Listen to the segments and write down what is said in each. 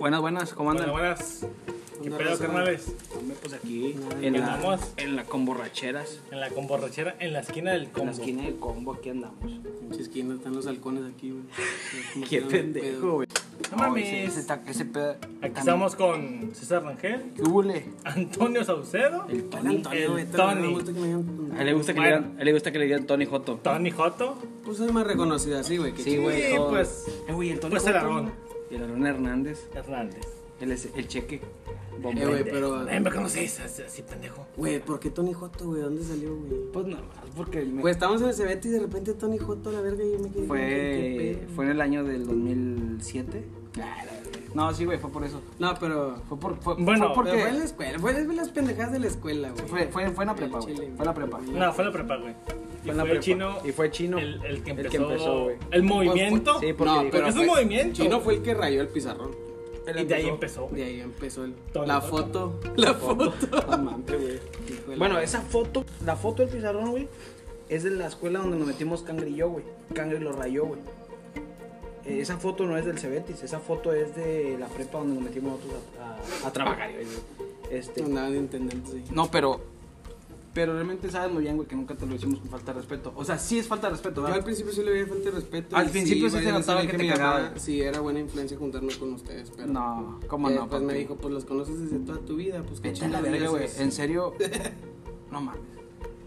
Buenas, buenas, ¿cómo Bueno, andan? buenas. ¿Qué Una pedo, carnales? Hombre, pues aquí, en ¿qué la, andamos? en la con borracheras, En la comborrachera, en la esquina del en combo. la esquina del combo, aquí andamos. Pinche esquina, están los halcones aquí, güey. Qué pendejo, güey. No mames. ese, ese, ta- ese pedo. Aquí estamos con César Rangel, ¿Qué hule? Antonio Saucedo, El Tony. Antonio, güey. El Tony. A él le gusta que, Bueno. le, digan, a él le gusta que le digan Tony Joto. Tony Joto. Pues soy más reconocido así, güey. que Sí, güey. Sí, todo. pues, Eh, güey, el Tony pues el güey. Y el Aarón Hernández. Hernández. Él es el cheque. Eh, Bombero. güey, pero. Eh, me conoces así, así, pendejo. Güey, ¿por qué Tony Joto, güey? ¿Dónde salió, güey? Pues nada más, porque me- Pues estábamos en el Cebete y de repente Tony Joto la verga y yo me quedé. fue, fue en el año del 2007. No, sí, güey, fue por eso. No, pero. Fue, por, fue, Bueno, fue porque. fue en la escuela, fue en las pendejadas de la escuela, güey. Fue, fue, fue en la prepa, güey. Fue en la prepa. No, fue la prepa, güey. Y Fue en la fue el prepa. chino. Y fue chino. El, el que El que empezó. empezó, güey. el movimiento. Sí, porque no, pero es un movimiento. Chino fue el que rayó el pizarrón. Él y de ahí empezó. De ahí empezó el, la foto. La foto. Güey. Bueno, esa foto, la foto del pizarrón, güey, es de la escuela donde nos metimos Cangre y yo, güey. Cangre lo rayó, güey. Eh, esa foto no es del Cebetis, esa foto es de la prepa donde nos metimos nosotros a, a- a trabajar, güey. Este, Andaban de intendente, sí. no, pero. Pero realmente sabes muy bien, güey, que nunca te lo hicimos con falta de respeto. O sea, sí es falta de respeto, Yo al ¿verdad? principio sí le veía falta de respeto. Al principio sí güey, se notaba sabía que te cagaba. Sí, era buena influencia juntarnos con ustedes, pero. No, ¿cómo eh, no? Pues me dijo, pues los conoces desde toda tu vida, pues qué Vete la verga, güey. En serio. No mames.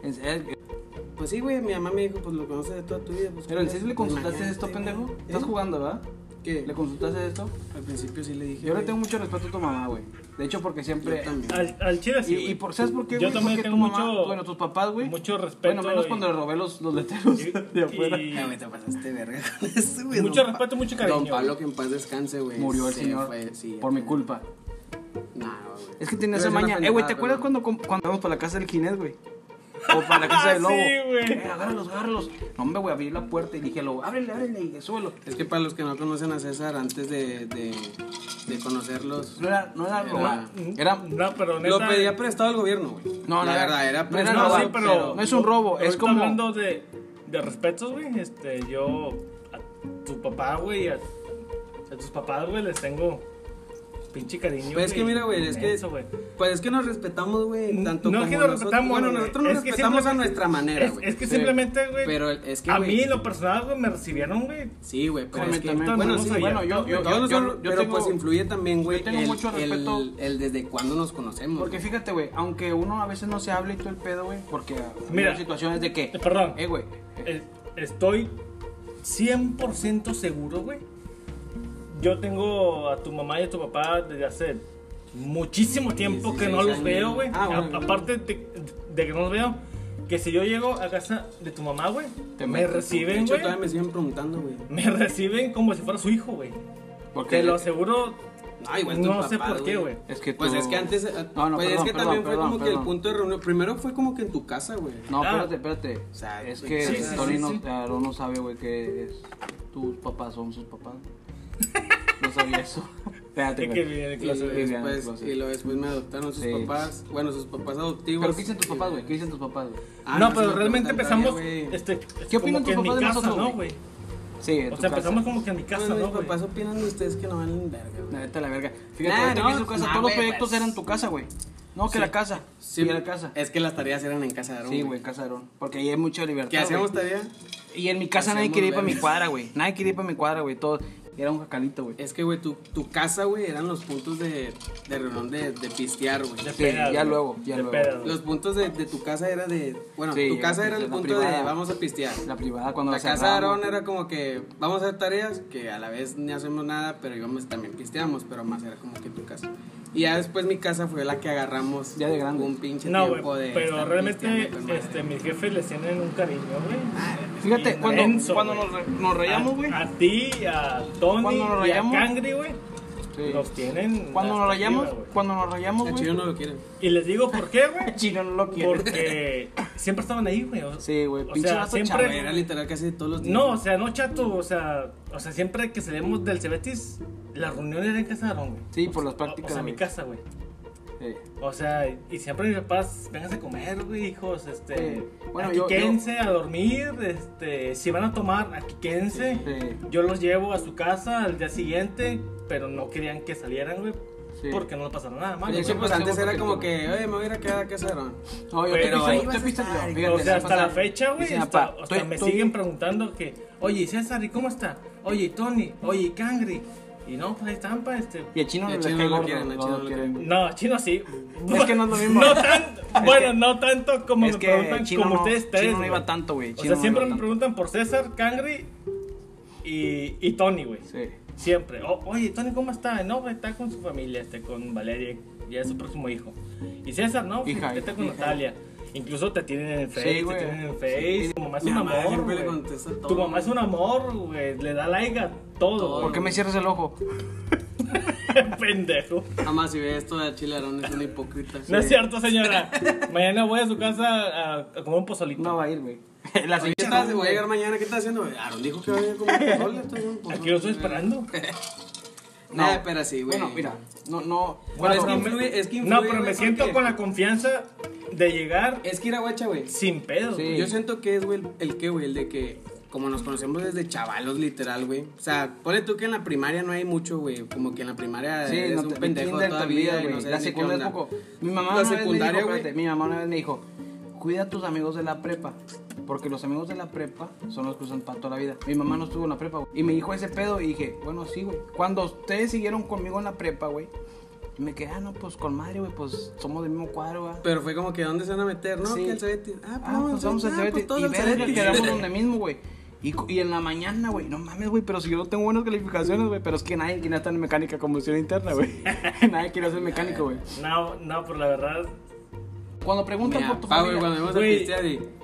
En serio. Pues sí, güey, mi mamá me dijo, pues lo conoces de toda tu vida. Pues, Pero en ¿qué serio le consultaste esto, pendejo. Estás ¿Eh? jugando, ¿verdad? ¿Qué? ¿Le consultaste esto? Al principio sí le dije. Yo le tengo mucho respeto a tu mamá, güey. De hecho, porque siempre. Yo también. Al, al chile sí. Y, por, ¿sabes por qué, Yo güey? también Porque tengo tu mamá, mucho- bueno, tus papás, güey. mucho respeto Bueno, menos y- cuando le robé los, los letreros Y- de afuera. y- Eh, güey, te pasaste verga con eso, güey. Mucho Don Pa- respeto, mucho cariño. Don Pablo, que en paz descanse, güey. Murió el Se señor fue, sí, por mi culpa. No, güey. Es que tenía esa maña. Eh, güey, ¿te acuerdas cuando, cuando íbamos para la casa del Ginés, güey? O para la casa del Sí, lobo. güey. Eh, agárralos, agárralos. No, hombre, güey, abrí la puerta y dije, al lobo, ábrele, ábrele y súbelo. Es que para los que no conocen a César, antes de, de, de conocerlos, No era, no era robar. Era. No, pero neta. lo pedía prestado al gobierno, güey. No, la no, verdad, era no prestado. robar, sí, pero no es un robo, es como- hablando de, de respetos, güey. Este, yo a tu papá, güey, a, a tus papás, güey, les tengo pinche cariño. Pues es que mira, güey, es que- inmenso, güey. Pues es que nos respetamos, güey. Tanto No es como que nos nosotros- respetamos, Bueno, nosotros nos Es que respetamos a nuestra manera, Es, güey. es que Sí. simplemente, güey. Pero es que, a mí, en lo personal, güey, me recibieron, güey. Sí, güey, pero Con es que... también, Bueno, no sí, bueno, yo, yo, yo, yo, pero tengo, pues influye también, güey, yo tengo el, mucho respeto. el, el desde cuándo nos conocemos. Porque fíjate, güey, aunque uno a veces no se habla y todo el pedo, güey, porque Mira. hay situaciones de que, Eh, Perdón. eh, güey, Eh, Estoy 100% seguro, güey. Yo tengo a tu mamá y a tu papá desde hace muchísimo tiempo que no 16 los años. veo, güey. Ah, bueno, aparte de, de que no los veo, que si yo llego a casa de tu mamá, güey, me metes, De reciben, hecho, güey. todavía me siguen preguntando, güey. Me reciben como si fuera su hijo, güey. porque Te lo aseguro, Ah, igual no sé papá, por qué, güey. es que Pues tú- es que antes, eh, No, no, pues perdón, es que perdón, también fue perdón, como que perdón. el punto de reunión. Primero fue como que en tu casa, güey. No, Ah. espérate, espérate. O sea, es que sí, sí, Tony sí, no, no sabe, güey, que es- tus papás son sus papás. Sabía eso. Espérate, que Y, después, y luego después me adoptaron sus Sí. papás. Bueno, sus papás adoptivos. Pero ¿qué dicen tus papás, güey? ¿Qué dicen tus papás, güey? Ah, no, pero me realmente empezamos, este, ¿Qué opinan tus en papás de nosotros, ¿no, güey? Sí, en O sea, casa. empezamos como que en mi casa, Bueno, ¿no, mis papás opinan de ustedes que no valen verga, güey. La neta, la verga. Fíjate, Nah, no, hizo casa, nah, todos los proyectos pues. eran tu casa, güey. No, que Sí. la casa. Sí, la casa. Es que las tareas eran en casa de Aaron. Sí, güey, casa de Aarón. Porque ahí hay mucha libertad. ¿Qué hacíamos güey. tarea? Y en mi casa nadie quería ir para mi cuadra, güey. Nadie quería ir para mi cuadra, güey. Todo. Era un jacalito, güey. Es que, güey, tu, tu casa, güey, eran los puntos de, de reunión de, de pistear, güey. De Sí, ya luego, ya De luego. peda. Los puntos de, de tu casa era de. Bueno, Sí, tu casa era el punto privada. de vamos a pistear. La privada cuando La la casa de Aarón era como que vamos a hacer tareas, que a la vez ni hacemos nada, pero íbamos también pisteamos, pero más era como que tu casa. Y ya después mi casa fue la que agarramos Ya de grande. un pinche No, tiempo güey, de. pero realmente este, mis jefes les tienen un cariño, güey. Fíjate, cuando, Inmenso, cuando nos, re- nos rayamos, güey. A, a ti, a Tony Cuando nos y a. Cangri, güey. Sí. Los tienen. Cuando nos rayamos, cuando nos rayamos, El güey. chino no lo quiere. Y les digo por qué, güey. El chino no lo quiere. Porque siempre estaban ahí, güey. o- Sí, güey. O Pinche sea, siempre- chavo. Era literal casi todos los días. No, o sea, no chato, o sea, o sea, siempre que salimos del Cebetis, la reunión era en casa de Aaron, güey. Sí, por las O prácticas. sea, mi casa, güey. Sí. O sea, y siempre mis papás, vénganse a comer, güey, hijos, este, Sí. Bueno, aquí yo- quédense a dormir, este, si van a tomar, aquí quédense. Sí. Yo los llevo a su casa al día siguiente, pero no querían que salieran, güey, Sí. porque no les pasara nada pues antes era como tú- que, oye, me voy a ir a quedar a casa. No, yo Pero te fíjate, o sea, hasta la fecha, güey, hasta, "Papá, hasta estoy- me estoy- siguen preguntando que, oye, César, ¿y cómo está? Oye, Tony, oye, Cangri. Y no, pues ahí están, este... Y el chino Y no el le chino cae no lo quieren, el no chino lo no lo quieren. No, chino sí. Es que no es lo mismo. No tanto, bueno, que- no tanto como Es me preguntan chino como no, ustedes tres. chino no iba tanto, güey. O sea, no siempre me tanto. preguntan por César, Cangri y, y Tony, güey. Sí. Siempre. O- oye, Tony, ¿cómo está? No, güey, está con su familia, este, con Valeria, ya es su próximo hijo. Y César, no, Hija, está con hija. Natalia. Incluso te tienen en Sí, Face, te tienen en el Face. Tu mamá es Mi un mamá amor, siempre le güey. contesta todo. Tu mamá es un amor, güey. Le da like a todo, Todo. güey. ¿Por qué me cierras el ojo? Pendejo. Mamá, si ve esto de Chile, Aaron es una hipócrita. No es cierto, señora. Mañana voy a su casa a, a comer un pozolito. No va a ir, güey. La Oye, ¿qué señora- estás? Voy a llegar mañana, ¿qué estás haciendo? Aaron dijo que va a venir a comer bien, pozole. Aquí lo estoy esperando. No, pero sí, güey. Bueno, mira, no, no. Bueno, es que influye, es que No, influye, pero me siento porque- con la confianza de llegar Es que ir a guacha, güey. sin pedo. Sí. Yo siento que es, güey, el, que, güey, el de que, como nos conocemos desde chavalos, literal, güey. O sea, ponle tú que en la primaria no hay mucho, güey. Como que en la primaria Sí, eres no un te pendejo kinder te todavía, güey. no sabes La secundaria es poco. Mi mamá La una vez me secundaria, dijo, güey. espérate, mi mamá una vez me dijo, cuida a tus amigos de la prepa, porque los amigos de la prepa son los que usan para toda la vida. Mi mamá no estuvo en la prepa, güey. Y me dijo ese pedo y dije, bueno, sí, güey. Cuando ustedes siguieron conmigo en la prepa, güey, me quedé, ah, no, pues con madre, güey, pues somos del mismo cuadro, güey. Pero fue como que, ¿dónde se van a meter? No, Sí. que el Cebetis. Ah, pues, Ah, pues vamos al ah, Cebetis. pues todos y verga, quedamos donde mismo, güey. Y, y en la mañana, güey, no mames, güey, pero si yo no tengo buenas calificaciones, güey, pero es que nadie quiere estar en mecánica combustión interna, güey. nadie quiere ser mecánico, güey. No, no, por la verdad. Cuando preguntan Mira, por tu pa, güey, familia, cuando íbamos a Güey.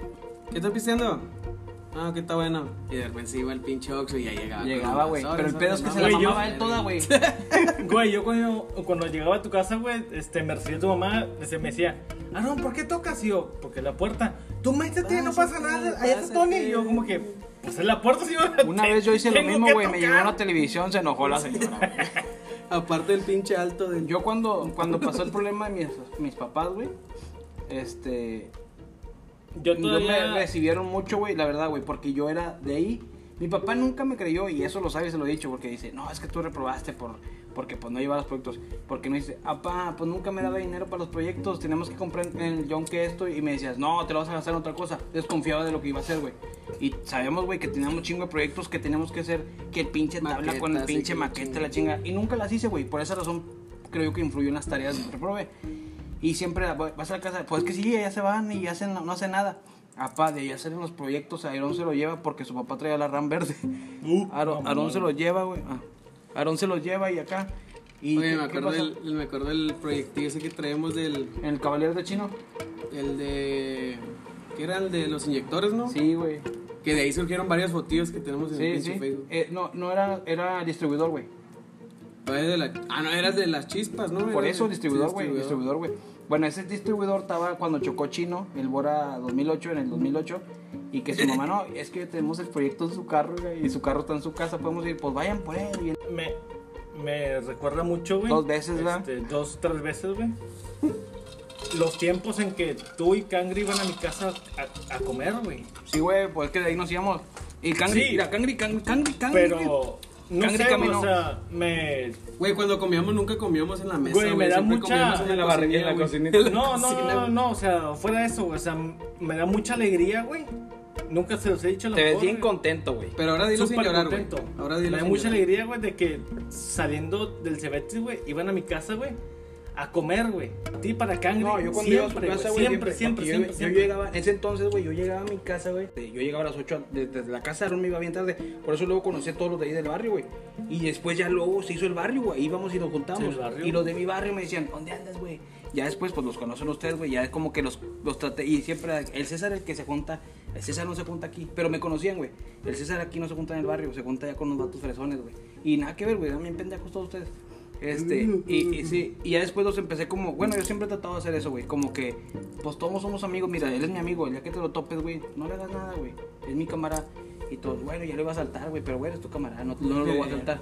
¿Qué estás pisteando? Ah, que está bueno. Y de repente se iba el pinche Oxxo y ya llegaba. llegaba, güey. Pero el pedo es que se la Güey, yo- mamaba él toda, güey. Güey, yo cuando, cuando llegaba a tu casa, güey, este, me recibía tu mamá, este, me decía, Aaron, ¿por qué tocas? Y yo, porque la puerta, tú métete, no pasa nada, allá está Tony. Y yo, como que, pues en la puerta, señora. Una vez yo hice lo mismo, güey. Me llegó a la televisión, se enojó la señora. güey. Aparte del pinche alto del... Yo cuando, cuando pasó el problema de mis, mis papás, güey, este... Yo Yo todavía. me recibieron mucho, güey, la verdad, güey, porque yo era de ahí. Mi papá nunca me creyó y eso lo sabe se lo he dicho porque dice, no, es que tú reprobaste por, porque pues no llevabas proyectos. Porque me dice, papá, pues nunca me daba dinero para los proyectos, tenemos que comprar en el John que esto. Y me decías, no, te lo vas a gastar en otra cosa. Desconfiaba de lo que iba a hacer, güey. Y sabemos, güey, que teníamos chingo de proyectos que teníamos que hacer, que el pinche tabla con el pinche que la maquete, la chinga. Y nunca las hice, güey. Por esa razón creo yo que influyó en las tareas que reprobé. Y siempre vas a la casa, pues que sí, ya se van y hacen, no hacen nada. Apá, de ya hacer los proyectos, Aarón se lo lleva porque su papá traía la RAM verde. Uh, Aarón, se lo lleva, güey. Ah. Aarón se lo lleva y acá. Y Oye, ¿qué- me acuerdo, del, me acuerdo del proyectillo ese que traemos del... El Caballero de Chino. El de... ¿Qué era? El de los inyectores, ¿no? Sí, güey. Que de ahí surgieron varias fotillos que tenemos en el Sí, pinche sí. Facebook. Eh, no, no era, era distribuidor, güey. De la- Ah, no, eras de las chispas, ¿no? Por eso, distribuidor, sí, güey. Distribuidor, güey. Bueno, ese distribuidor estaba cuando chocó Chino, el Bora 2008, en el 2008. Y que su mamá, no, es que tenemos el proyecto en su carro, güey. Y su carro está en su casa, podemos ir, pues vayan por él. Y él- Me, me recuerda mucho, güey. Dos veces, ¿verdad? Este, dos, tres veces, güey. Los tiempos en que tú y Cangri iban a mi casa a, a comer, güey. Sí, güey, pues es que de ahí nos íbamos. Y Cangri, Sí. mira, Cangri, Cangri, Cangri, Cangri. Pero, no sé, caminó. o sea, me... Güey, cuando comíamos nunca comíamos en la mesa, Güey, me da siempre mucha- comíamos en la barrería, en la güey. cocinita. En la No, no, cocina, no, güey. no, o sea, fuera de eso, güey, o sea, me da mucha alegría, güey. Nunca se los he dicho a lo Te ves mejor, bien güey. contento, güey. Pero ahora dilo sin Súper llorar, güey. contento. Ahora Me da sin mucha llorar. alegría, güey, de que saliendo del Cebetis, güey, iban a mi casa, güey, a comer, güey. A ti para Cangri, No, yo cuando iba a su siempre, casa, güey, siempre, siempre, yo- siempre, yo, siempre. llegaba, en ese entonces, güey, yo llegaba a mi casa, güey. Yo llegaba a las 8, desde la casa de me iba bien tarde. Por eso luego conocí a todos los de ahí del barrio, güey. Y después ya luego se hizo el barrio, güey. Íbamos y nos juntamos. Sí. Y los de mi barrio me decían, ¿dónde andas, güey? Ya después, pues los conocen ustedes, güey. Ya es como que los, los traté. Y siempre, el César el que se junta. El César no se junta aquí. Pero me conocían, güey. El César aquí no se junta en el barrio, se junta ya con los vatos fresones, güey. Y nada que ver, güey. También pendejos todos ustedes. Este, y, y sí, y ya después los empecé como, bueno, yo siempre he tratado de hacer eso, güey, como que, pues todos somos amigos, mira, él es mi amigo, el día que te lo topes, güey, no le hagas nada, güey, es mi cámara, y todos, bueno, ya lo iba a saltar, güey, pero güey, es tu cámara, no, no lo voy a saltar.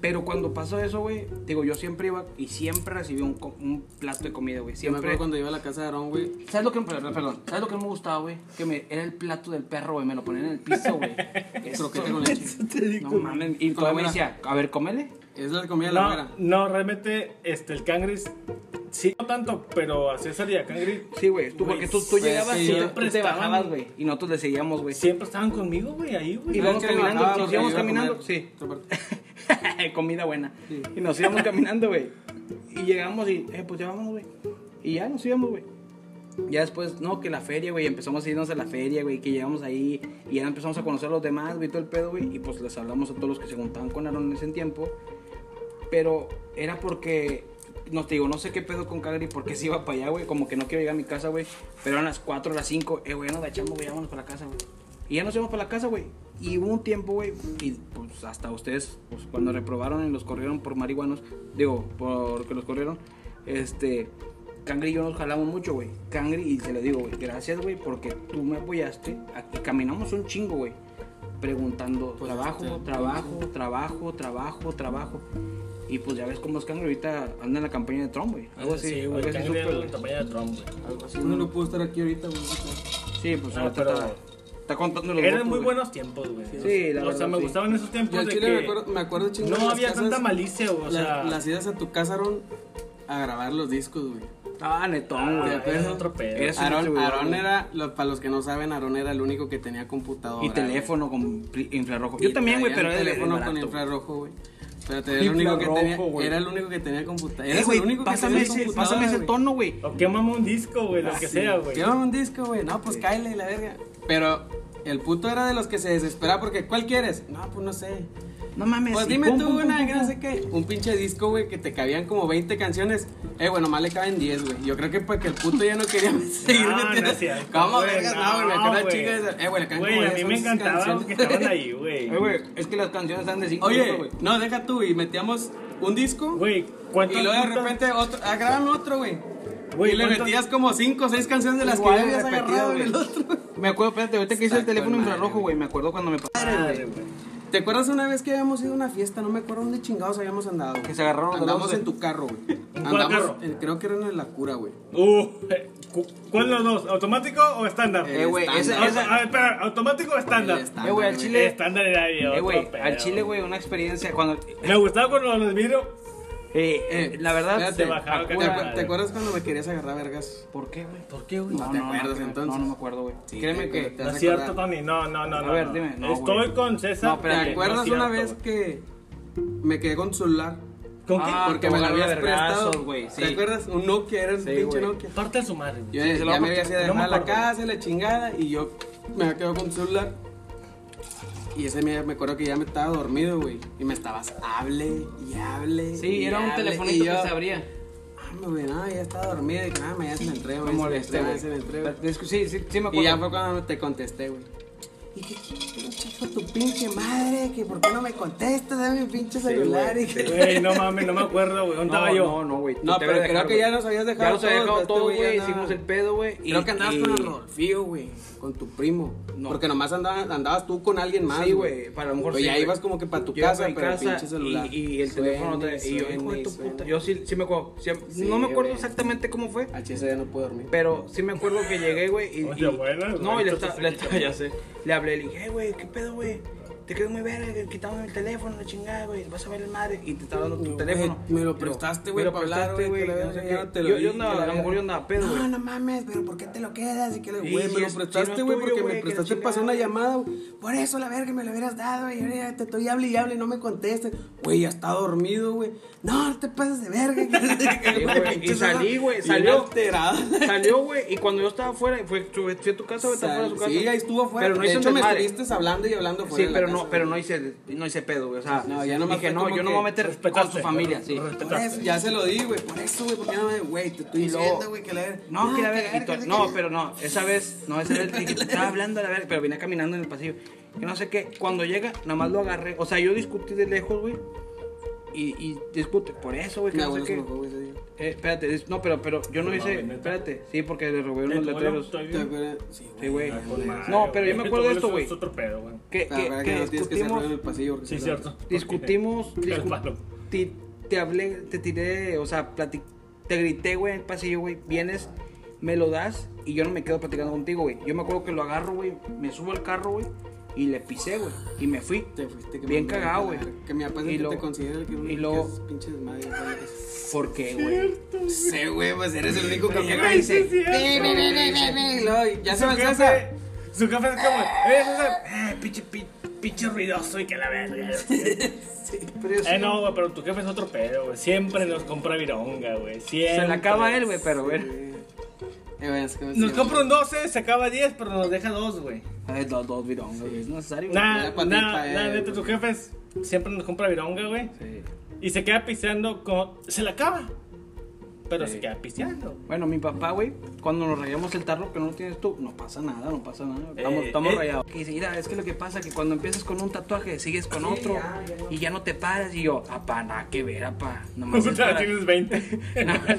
Pero cuando pasó eso, güey, digo, yo siempre iba y siempre recibí un, un plato de comida, güey. Yo me Siempre. acuerdo cuando iba a la casa de Aarón, güey. ¿Sabes lo que me, perdón, ¿sabes lo que me gustaba, güey? Que me, era el plato del perro, güey. Me lo ponían en el piso, güey. Eso, Croqueta con leche. No mames. Y todavía me decía, a ver, cómele. Es la comida de la No, güera. no, realmente, este, el cangris, sí, no tanto, pero a César y a cangris Sí, güey. Tú, porque tú, tú Pues, llegabas sí, y siempre tú te estaban- bajabas, güey. Y nosotros le seguíamos, güey. siempre estaban conmigo, güey, ahí, güey. Y vamos caminando, Bajaba nos íbamos caminando, sí. Comida buena. Sí. Y nos íbamos caminando, güey. Y llegamos y, eh, pues ya vámonos, güey. Y ya nos íbamos, güey. Ya después, no, que la feria, güey, empezamos a irnos a la feria, güey, que llegamos ahí y ya empezamos a conocer a los demás, güey, todo el pedo, güey, y pues les hablamos a todos los que se juntaban con Aaron en ese tiempo. Pero era porque, no te digo, no sé qué pedo con Calgary, porque se iba para allá, güey, como que no quiero llegar a mi casa, güey, pero eran las 4, las 5, eh, güey, ya nos agachamos, güey, vámonos para la casa, güey. Y ya nos íbamos para la casa, güey. Y hubo un tiempo, güey, y pues hasta ustedes, pues cuando reprobaron y los corrieron por marihuanos, digo, porque los corrieron, este, Cangri y yo nos jalamos mucho, güey. Cangri, y se lo digo, güey, gracias, güey, porque tú me apoyaste. Y caminamos un chingo, güey, preguntando, Pues, trabajo, este, trabajo, trabajo, trabajo, trabajo. Y pues ya ves cómo es Cangri ahorita anda en la campaña de Trump, güey. Algo así, Sí, güey, algo el así cangri supe, era güey. la campaña de Trump, güey. Algo así, No, no puedo estar aquí ahorita, güey. Sí, pues No, ahorita pero- está, está contando los Eran votos, muy güey. buenos tiempos, güey. Sí, la O verdad, sea, me sí. gustaban esos Yo tiempos al de chile que me acuerdo, me acuerdo no había casas, tanta malicia, güey. O la- sea, las idas a tu casa, Aaron, a grabar los discos, güey. Ah, netón, güey. Ah, pero- es otro pedo. Eres- Aaron, Aaron era, lo- para los que no saben, Aaron era el único que tenía computadora. Y güey. teléfono con infrarrojo. Y Yo también, güey, pero era el teléfono con infrarrojo, güey. Pero te- era el único que tenía, güey. era el único que tenía computadora. Eh, Eres güey, el único que tenía ese, computadora, pásame ese tono, güey. O quémame un disco, güey, lo Ah, que sí. sea, güey. Lleva un disco, güey. No, pues cáele la verga. Pero el puto era de los que se desespera porque ¿cuál quieres? No, pues no sé. No mames. Pues dime pum, tú pum, una, pum, que no sé qué. Un pinche disco, güey, que te cabían como 20 canciones. Eh, bueno, más le caben 10, güey. Yo creo que porque el puto ya no quería seguir No, no metiendo- cierto, ¿Cómo, vergas? No, güey, me acuerdo de esa- Eh, güey, le caben Güey, a 10 mí me encantaba que estaban ahí, güey. Eh, güey, es que las canciones están de 5 Oye, güey. no, deja tú, y metíamos un disco. Güey, ¿cuántas Y luego de repente otro, grábame otro, güey. Güey, y le ¿cuántas- metías como 5 o 6 canciones de las Igual, que ya habías repetidas, agarrado en el otro. Me acuerdo, espérate, ahorita que hice el teléfono infrarrojo, güey. Me acuerdo cuando me pasó. Güey. ¿Te acuerdas una vez que habíamos ido a una fiesta? No me acuerdo dónde chingados habíamos andado. Que se agarraron Andamos en tu carro, güey. ¿En cuál Andamos, carro? en- creo que era en la cura, güey. Uh, eh, cu- ¿cuál de los dos? ¿Automático o estándar? Eh, güey, ese- ese- a ver, espera, ¿automático o estándar? Eh, güey, al chile- Estándar era ahí, Eh, güey, al chile, güey, una experiencia cuando. Me gustaba cuando los vidrio. Eh, eh, la verdad. Se bajaba ¿te, acu-. ¿te acuerdas cuando me querías agarrar vergas? ¿Por qué, güey? ¿Por qué, güey? No te acuerdas, creo- entonces. No, no me acuerdo, güey. Sí, Créeme te- que. te- No es cierto. Tony. No, no, no. A no, ver, no. dime. No, Estoy güey. con César. No, ¿Te espérate, acuerdas no es una cierto, vez que me quedé con tu celular? ¿Con qué? Ah, Porque me lo habías prestado. güey, sí. ¿Te acuerdas? Un Nokia, era un Sí, pinche. Nokia. Parte de su madre. Yo ya me había ido a no me dejar a la casa, y la chingada, y yo me había quedado con tu celular. Y ese me, me acuerdo que ya me estaba dormido, güey. Y me estabas, hable y hable. Sí, y era un telefonito yo, que se abría. Ah, güey, no, ya estaba dormido. Y nada, mañana se la entrego. Me molesté, güey. que Sí, sí, sí me Y ya acuerdo. fue cuando te contesté, güey. Y que pinche hijo de tu pinche madre, que por qué no me contestas, dame mi pinche celular. güey, y que- Güey, no mames, no me acuerdo, güey. ¿Dónde estaba yo? no, no, güey. No, pero creo que ya nos habías dejado Ya nos había todos, dejado este todo, güey Hicimos el pedo, güey. y- Creo que andabas y- con el Rodolfío, güey. Con tu primo. No. Porque nomás andabas, andabas tú con alguien más. Sí, güey. Para lo mejor Pues sí, ya güey. ibas como que para tu Yo casa, pa' mi pero el casa pinche celular. Y, y el Suene, teléfono. te- y yo, suene, hijo de tu puta. Yo sí, sí me acuerdo. sí- Sí, no me acuerdo exactamente cómo fue. Al ya no puedo dormir. Pero sí me acuerdo que llegué, güey. Y, no, y le estaba, ya sé. Le le dije, "Eh, güey, ¿qué pedo, güey? Te quedó muy verga, quitamos el teléfono, la chingada, güey. Vas a ver el madre. Y te estaba dando tu teléfono. me lo prestaste, güey, lo para hablar, prestaste, güey, no sé qué. Yo, yo andaba, a lo mejor yo andaba pedo, güey. No, no mames, pero ¿por qué te lo quedas? Y que güey, me lo es- prestaste, güey, porque me prestaste para hacer una llamada, güey. Por eso, la verga, me lo hubieras dado, y ahora ya te estoy hable y hable y no me contestes. Güey, ya está dormido, güey. No, no te pases de verga. Y salí, güey, salió. Salió, güey, y cuando yo estaba afuera, fue, fui a tu casa, güey, estaba fuera de su casa. Sí, ahí estuvo afuera. Pero no hecho, me estuviste hablando y hablando fuera Sí, pero casa, no, pero no hice, no hice pedo, güey. O sea, No, ya nomás dije, no, yo no me voy a meter con su familia, sí. eso, ya se lo di, güey. Por eso, güey, porque no me, güey, te estoy Y luego- diciendo, güey, que la verga. No, que la que verga. No, la- pero no, esa vez, no, esa vez dije, estaba hablando a la verga, pero vine caminando en el pasillo. Que no sé qué, cuando llega, nada más lo agarré. O sea, yo discutí de lejos, güey. Y, y discute. Por eso, güey, que Mi no sé qué. Eh, espérate, es- no, pero, pero yo no No, hice. espérate, sí, porque le robé unos ¿Tu abuelo letreros. Sí, güey. No, pero yo me acuerdo de esto, güey. Es otro pedo, güey. Que, que, que no tienes que discutimos. en el pasillo. Sí, cierto. Discutimos. Te, te hablé, te tiré, o sea, plati- te grité, güey, en el pasillo, güey. Vienes, me lo das y yo no me quedo platicando contigo, güey. Yo me acuerdo que lo agarro, güey, me subo al carro, güey, y le pisé, güey, y me fui. Te fuiste que Bien me- cagado, güey. Que mi papá que te considera el que y luego- que es pinche desmadre. güey. ¿Por qué, güey? Sí, güey, pues eres el único que ya y dice. Ya se jefe, César. su jefe es como, eh, César, eh, pinche, pi- pinche ruidoso y que la verga. Sí, pero yo sí- Eh, no, güey, pero tu jefe es otro pedo, güey. Siempre nos compra vironga, güey. Siempre. Se la acaba él, güey, pero, güey. Eh, es que Nos compra un 12, se acaba 10, pero nos deja 2, güey. Ay, dos, dos virongas, güey, es necesario. pa' nah, él, neta, güey. tu jefe es- siempre nos compra vironga, güey. Sí. Y se queda pisteando con. Se la acaba. Pero Sí. se queda pisteando. Bueno, mi papá, güey, cuando nos rayamos el tarro que no lo tienes tú, no pasa nada, no pasa nada. Estamos, Eh, estamos eh. rayados. Y dice, mira, es que lo que pasa es que cuando empiezas con un tatuaje, sigues con otro ya, ya no. y ya no te paras. Y yo, apá, nada que ver, apá. Nomás, para, tienes 20. nada,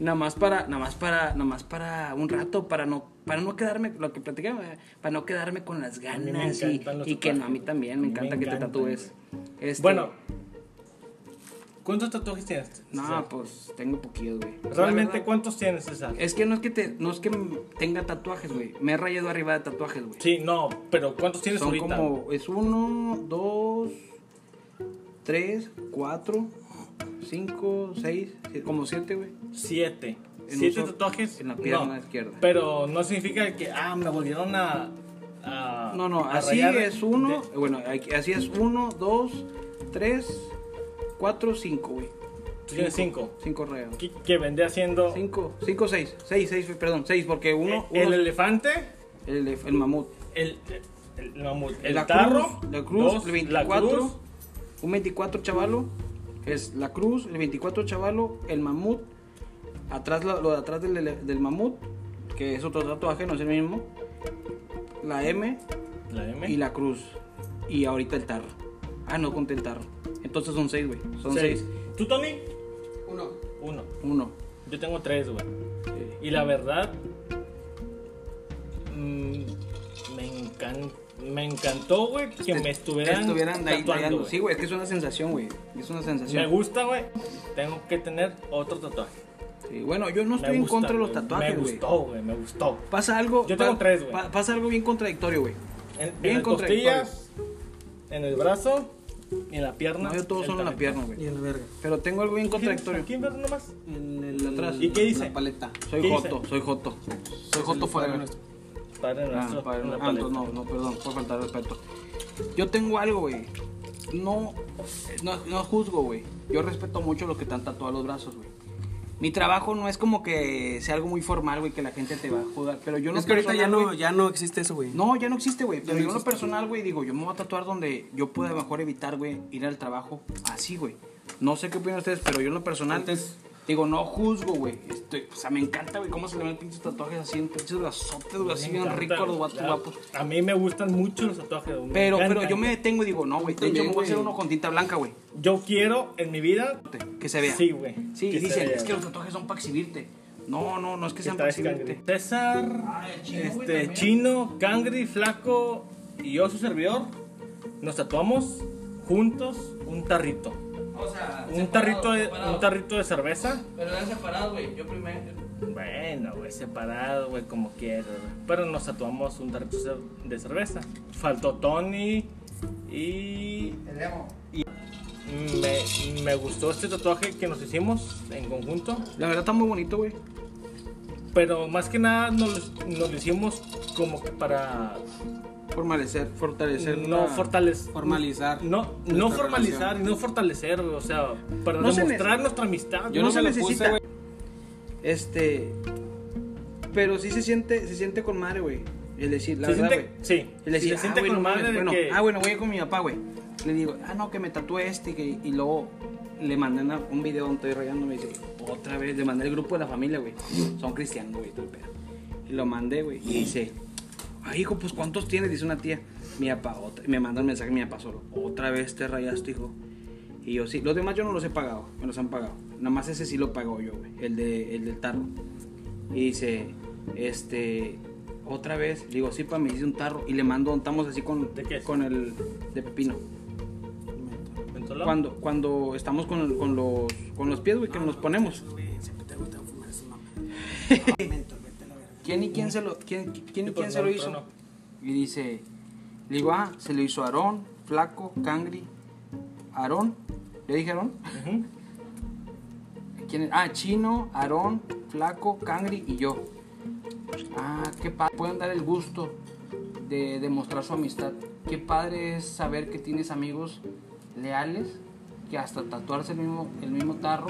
nada más para, nada más para, nada más para un rato, para no, para no quedarme, lo que platicaba, eh, para no quedarme con las ganas y, y que no, a mí también, A me encanta que te tatúes. Este, Bueno, ¿cuántos tatuajes tienes? no, César? pues tengo poquillos, güey. ¿Realmente verdad, cuántos tienes, César? Es que no es que te, no es que tenga tatuajes, güey. Me he rayado arriba de tatuajes, güey. Sí, no, pero ¿cuántos tienes Son ahorita? como, es uno, dos, tres, cuatro, cinco, seis, siete, como siete, güey. Siete. En Siete tatuajes. en la pierna No, izquierda. Pero no significa que, ah, me volvieron a. a- No, no, así es uno, de- bueno, aquí- así es uno, dos, tres, cuatro, cinco, güey. Tú tienes cinco. Cinco rayados. Que, que vendría siendo. Cinco, cinco, seis, seis, seis, perdón, seis, porque uno, el, uno- el elefante, el, el mamut. el, el, mamut, el la tarro, cruz, la cruz, dos, el la 24, cruz, un 24 chavalo, es la cruz, el 24 chavalo, el mamut, atrás lo, lo de atrás del, del mamut, que es otro tatuaje, no es el mismo, la M la M. y la cruz, y ahorita el tarro. Ah, no conté el tarro. Entonces son seis, güey. Son Seis. seis. ¿Tú, Tony? Uno. Uno. Uno. Yo tengo tres, güey. Sí. Y la verdad, mm, me, encan- me encantó, güey, que me estuvieran, Que estuvieran ahí tatuando. Sí, güey, es que es una sensación, güey. Es una Me sensación. gusta, güey. Tengo que tener otro tatuaje. Sí, bueno, yo no Me estoy en contra de los güey. tatuajes, Me güey. gustó, güey, me gustó. Pasa algo. Yo tengo pa- tres, güey. pa- Pasa algo bien contradictorio, güey. En, en Bien las contradictorio. costillas, en el brazo en la pierna. No, yo todos el son en la pierna, güey. Y en la verga. Pero tengo algo bien contradictorio. Aquí en verga nomás. En el Atrás. ¿Y qué dice? La paleta. Soy ¿Qué Joto, dice? soy Joto. Soy Joto fuera. padre nuestro. Padre Ah, nuestro. padre, en la ah, paleta. no, no, perdón, por faltar de respeto. Yo tengo algo, güey. No, no, no juzgo, güey. Yo respeto mucho los que están tatuados los brazos, güey. Mi trabajo no es como que sea algo muy formal, güey, que la gente te va a juzgar. Pero yo no Es que ahorita ya no, ya no existe eso, güey. No, ya no existe, güey. Pero no yo en lo personal, güey, digo, yo me voy a tatuar donde yo pueda mejor evitar, güey, ir al trabajo así, güey. No sé qué opinan ustedes, pero yo en lo personal, Antes- digo, no juzgo, güey. Estoy- O sea, me encanta, güey, cómo se le ven pinches tatuajes así, en pinches brazotes, güey, así bien ricos los guatos guapos. A mí me gustan mucho los tatuajes. me Pero, pero yo me detengo y digo, no, güey, También, me voy a hacer güey. uno con tinta blanca, güey. Yo quiero en mi vida. Que se vea. Sí, güey. Sí, que dicen, vea. es que los tatuajes son para exhibirte. No, no, no es que ¿Qué sean para exhibirte. César, Ah, güey, este. Chino, Cangri, Flaco y yo, su servidor, nos tatuamos juntos un tarrito. O sea, Un tarrito, de, un tarrito de cerveza. Pero eran separados, güey. Yo primero. Bueno, güey, separado, güey, como quieras. Pero nos tatuamos un tarrito de cerveza. Faltó Tony y me, me gustó este tatuaje que nos hicimos en conjunto. La verdad está muy bonito, güey. Pero más que nada nos, nos lo hicimos como que para Formalecer, fortalecer. no fortalecer. Formalizar. No, no formalizar y no fortalecer, o sea, para No demostrar nuestra amistad. Yo no no, se necesita. puse. Este. Pero sí se siente, se siente con madre, güey. Es decir, la Se verdad, siente- sí, sí, decía, se siente ah, güey, con no madre bueno, que- Ah, bueno, voy con mi papá, güey. Le digo, ah, no, que me tatué este. y Que, y luego le mandé una- un video donde estoy rayando. Me dice, otra vez. Le mandé el grupo de la familia, güey. Son cristianos, güey, todo el pedo. Y lo mandé, güey. Y dice, ay, hijo, pues ¿cuántos tienes? Dice una tía. Mi papá, otra. me manda un mensaje mi papá solo. Otra vez te rayaste, hijo. Y yo sí, los demás yo no los he pagado, me los han pagado. Nada más ese sí lo pagó yo, güey, el, de, el del tarro. Y dice, este, otra vez, le digo, sí, pa, me hice un tarro. Y le mando, estamos así con, ¿De qué es? con el de pepino. ¿Mentolado? Cuando, cuando estamos con, el- con, los, con los pies, güey, que nos ponemos. Güey, siempre te gusta fumar ¿Quién y quién se lo, quién, quién y quién pues, se lo hizo? Y dice, le digo, ah, se lo hizo Aarón, Flaco, Cangri, Aarón, ¿le dije Aarón? Ujú. ¿Quién? Ah, Chino, Aarón, Flaco, Cangri y yo. Ah, qué padre. Pueden dar el gusto de demostrar su amistad. Qué padre es saber que tienes amigos leales, que hasta tatuarse el mismo, el mismo tarro.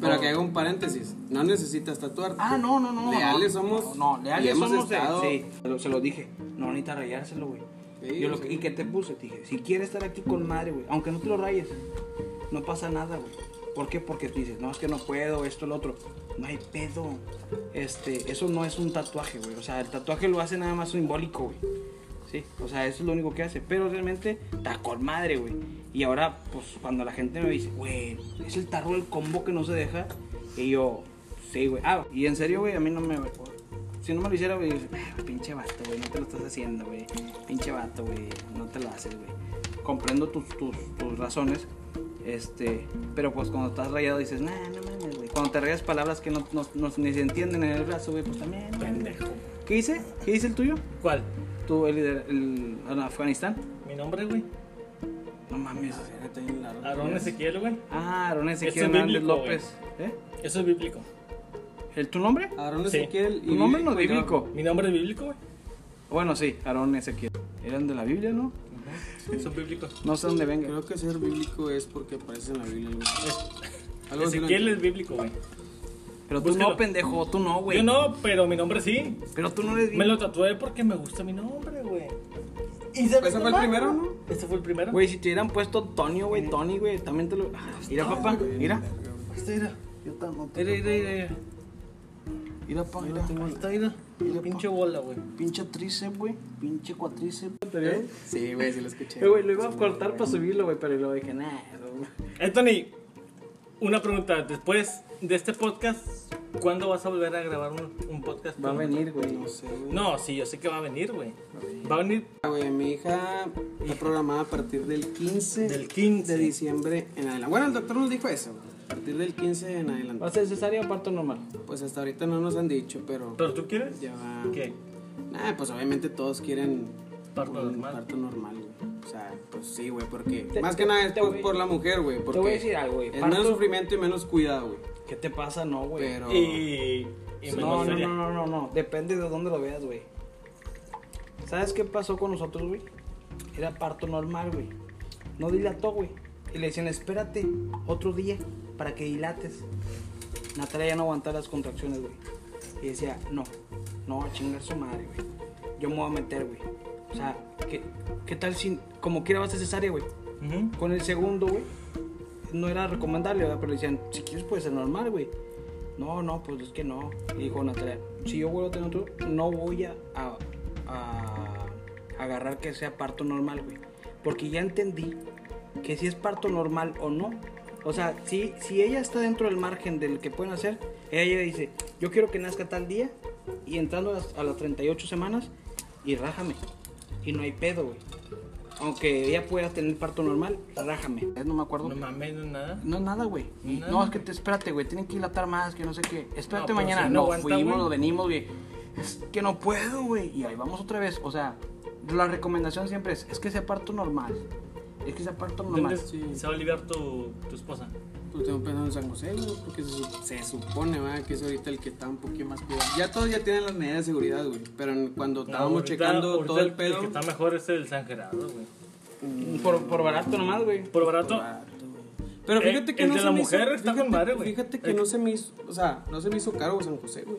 Pero que haga un paréntesis. No necesitas tatuarte. Ah, no, no, no. Leales no, somos No, no, leales somos. estado- sí, se lo, dije. No necesitas rayárselo, güey. Sí, Yo lo sí. que- ¿Y qué te puse? Te dije, si quieres estar aquí con madre, güey, aunque no te lo rayes, no pasa nada, güey. ¿Por qué? Porque te dices, no, es que no puedo, esto, lo otro. No hay pedo. Este, eso no es un tatuaje, güey. O sea, el tatuaje lo hace nada más simbólico, güey. Sí, o sea, eso es lo único que hace. Pero realmente está con madre, güey. Y ahora, pues, cuando la gente me dice, güey, es el tarro del combo que no se deja. Y yo, sí, güey. Ah, y en serio, güey, a mí no me. Si no me lo hiciera, güey, "Ah, pinche vato, güey, no te lo estás haciendo, güey. Pinche vato, güey, no te lo haces, güey. Comprendo tus, tus, tus razones. Este, pero pues cuando estás rayado dices, nah, no mames, güey. Cuando te rayas palabras que no, no, no- ni se entienden en el brazo, güey, pues también. Pendejo. ¿Qué dice? ¿Qué dice el tuyo? ¿Cuál? ¿Tú, el, el, el- en Afganistán? Mi nombre, güey. No mames. Aarón Ezequiel, güey. Ah, Aaron Ese Ezequiel Hernández López. ¿Eh? Eso es bíblico. ¿El, ¿Tu nombre? Aarón Sí. Ezequiel y Tu nombre no es bíblico. Mi nombre es bíblico, güey. Bueno, sí, Aarón Ezequiel. Eran de la Biblia, ¿no? Eso es bíblico. No sé dónde venga. Creo que ser bíblico es porque aparece en la Biblia. Algo, Ezequiel es bíblico, güey. Pero tú Búscalo. no, pendejo, tú no, güey. Yo no, pero mi nombre sí. Pero tú no eres Me lo tatué porque me gusta mi nombre, güey. ¿Y sabes Ese fue el primero? ¿no? Ese fue el primero. Güey, si te hubieran puesto Tonio, güey, Tony, güey, también te lo. Ah, Mira, papá, mira. Este era. Yo también. Mira, mira, mira. Mira, papá, mira. Ahí está, mira. Pinche bola, güey. Pinche tríceps, güey. Pinche cuatríceps. ¿Eh? Sí, güey, sí lo escuché. Eh, güey, lo iba a cortar para subirlo, güey, pero lo dije, nah. no. Anthony, una pregunta. Después de este podcast, ¿cuándo vas a volver a grabar un, un podcast? Va a venir, güey. No sé, güey. No, sí, yo sé que va a venir, güey. Va a venir Ah, Güey, mi hija está programada a partir del 15, del 15. de diciembre en adelante. Bueno, el doctor nos dijo eso. güey. A partir del 15 en ¿Va a adelante. ser cesárea o parto normal? Pues hasta ahorita no nos han dicho, pero ¿Pero tú quieres? ya va. ¿Qué? Nah, pues obviamente todos quieren Parto un normal. parto normal, güey. O sea, pues sí, güey, porque Te- más te- que nada es te por, la mujer, güey. Porque voy a decir algo, güey. Es Parto- menos sufrimiento y menos cuidado, güey. ¿Qué te pasa? No, güey. Pero. Y, No, no, no, no, no, no. Depende de dónde lo veas, güey. ¿Sabes qué pasó con nosotros, güey? Era parto normal, güey. No dilató, güey. Y le decían, espérate otro día para que dilates. Natalia ya no aguantaba las contracciones, güey. Y decía, no, no, a chingar su madre, güey. Yo me voy a meter, güey. O sea, ¿qué, qué tal si, como quiera vas a cesárea, güey? Con el segundo, güey, no era recomendable, ¿verdad? pero le decían, si quieres puede ser normal, güey. No, no, pues es que no. Y dijo Natalia, si yo vuelvo a tener otro, no voy a, a- a agarrar que sea parto normal, güey. Porque ya entendí que si es parto normal o no. O sea, si, si ella está dentro del margen del que pueden hacer, ella dice, yo quiero que nazca tal día y entrando a las, a las 38 semanas y rájame. Y no hay pedo, güey. Aunque ella pueda tener parto normal, rájame. No me acuerdo. No mames, no es nada. No, nada, güey. Nada. No, es que te, espérate, güey. Tienen que dilatar más, que no sé qué. Espérate No, mañana. si no No, aguanta, fuimos, güey. venimos, güey. Es que no puedo, güey. Y ahí vamos otra vez. O sea, la recomendación siempre es, es que sea parto normal. Es que sea parto normal. ¿Dónde Sí. se va a aliviar tu, tu esposa? Pues tengo pensado en San José, güey, porque se, su- se supone, ¿verdad? Que es ahorita el que está un poquito más cuidado. Ya todos ya tienen las medidas de seguridad, güey. Pero cuando estábamos Ahorita- checando ahorita todo el pedo. que está mejor es el San Gerardo, güey. Por, por barato nomás, güey. Por barato. barato, güey. Pero Eh, fíjate que el no de se la me mujer hizo, está con fíjate, madre, güey. Fíjate que no se me hizo, o sea, no se me hizo caro San José, güey.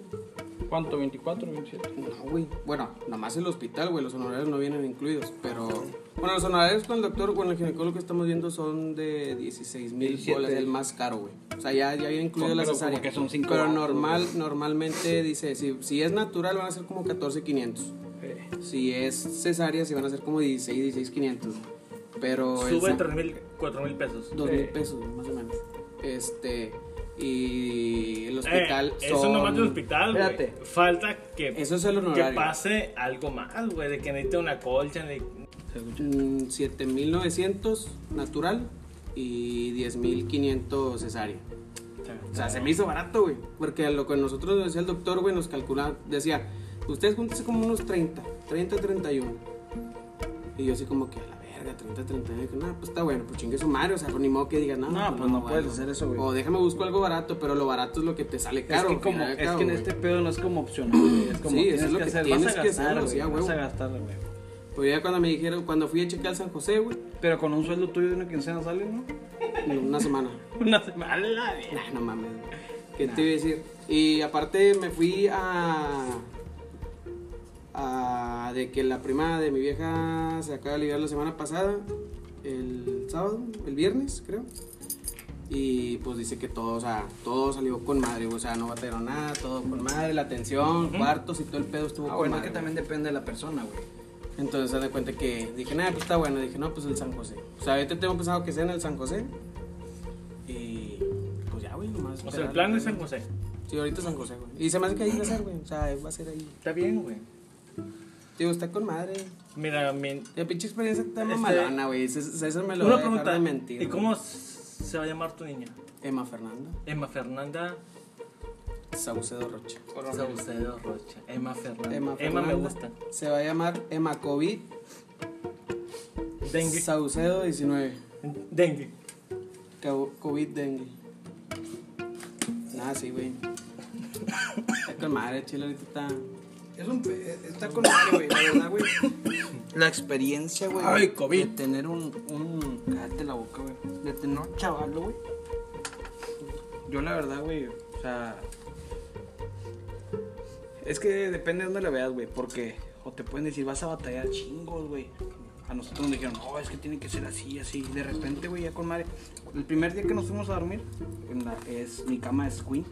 ¿Cuánto? ¿24, 27? No, güey. Bueno, nomás el hospital, güey. Los honorarios no vienen incluidos. Pero. Bueno, los honorarios con el doctor, con el ginecólogo que estamos viendo son de 16 mil 17. bolas, el más caro, güey. O sea, ya, ya viene incluido la pero cesárea. como que son cinco Pero normal, normalmente dice, si, si es natural van a ser como 14,500. Eh, Si es cesárea, si van a ser como 16, 16,500. Pero Sube San- 3 mil, 4 mil pesos. dos mil Eh, pesos, más o menos. Este. Y el eh, hospital. Eso son- nomás del hospital, güey. Espérate. Falta que, Eso es el que pase algo más, güey. De que necesite una colcha. de- Mm, 7.900 natural y 10.500 cesárea. O sea, se me hizo barato, güey. Porque lo que nosotros nos decía el doctor, güey, nos calculaba, decía, ustedes júntense como unos 30, 30, 31. Y yo así como que, a la verga, 30, 31. Y dije, no, pues está bueno, pues chingue su madre. O sea, pues ni modo que diga, no, No, pues no güey, puedes hacer eso, güey. O déjame busco algo barato, pero lo barato es lo que te sale caro. es que, como, es cabo, que en güey. este pedo no es como opcional, güey. Es como Sí, eso es lo que que hacer. tienes vas a que gastar, hacerlo, vas a gastar, güey. Pues ya cuando me dijeron, cuando fui a checar al San José, güey, Pero con un sueldo tuyo de una quincena sale, ¿no? una semana. Una semana. la. Nah, no mames. güey. ¿Qué te iba a decir? Y aparte me fui a. a de que la prima de mi vieja se acaba de liberar la semana pasada, el sábado, el viernes, creo. Y pues dice que todo, o sea, todo salió con madre, o sea, no batallaron nada, todo con madre, la atención, cuartos y todo el pedo estuvo Ah, con bueno, madre. que también depende de la persona, güey. Entonces, se da cuenta que dije, nada, pues está bueno. Dije, no, pues el San José. O sea, ahorita tengo pensado que sea en el San José. Y pues ya, güey, nomás. O sea, el plan es San José. Sí, ahorita San José, güey. Y se me hace que ahí va a ser, güey. O sea, va a ser ahí. Está bien, güey. Digo, está con madre. Mira, mi, La pinche experiencia está Este- mamalona, güey. Eso, me lo una pregunta. de mentir. ¿Y cómo se va a llamar tu niña? Emma Fernanda. Emma Fernanda Saucedo Rocha. Saucedo Rocha. Emma Fernanda. Emma, Emma, me gusta. Se va a llamar Emma COVID Dengue. Saucedo 19. Dengue. COVID dengue. Nada, sí, güey. Está con madre, chile, ahorita está. Es un, pe- está con madre, güey. La verdad, güey. La experiencia, güey. Ay, COVID. De tener un, un. Cállate la boca, güey. De tener un chavalo, güey. Yo, la verdad, güey. O sea. Es que depende de dónde la veas, güey. Porque. O te pueden decir, vas a batallar chingos, güey. A nosotros nos dijeron, no, es que tiene que ser así, así. De repente, güey, ya con madre. El primer día que nos fuimos a dormir, en la, es, mi cama es queen.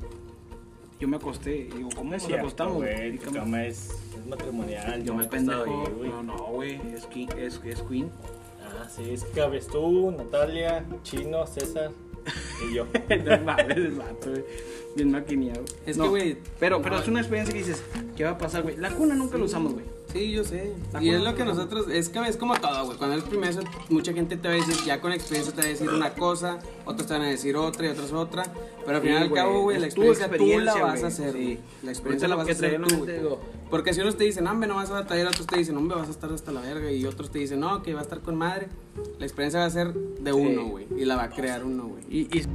Yo me acosté y digo, ¿cómo nos acostamos? güey. Tu cama- es, es matrimonial. yo me acostado pendejo. ahí, güey. No, no, güey. Es, es, es Queen. Ah, sí, es que cabes tú, Natalia, Chino, César y yo. no mames, el vato, güey. Bien maquineado. Es No, que, güey. Pero, pero no, es una experiencia que dices, ¿qué va a pasar, güey? La cuna nunca lo usamos, güey. Sí, yo sé. Y es lo que nosotros. Es que es como todo, güey. Cuando eres primero, mucha gente te va a decir, ya con experiencia te va a decir una cosa, otros te van a decir otra y otros otra. Pero al final y al cabo, güey, la tu experiencia, tú la experiencia, vas a hacer. sí. La experiencia la vas a hacer tú, güey. Porque si unos te dicen, hombre, no vas a batallar, otros te dicen, hombre, vas a estar hasta la verga. Y otros te dicen, no, que va a estar con madre. La experiencia va a ser de Sí. uno, güey. Y la va a crear uno, güey. Y, y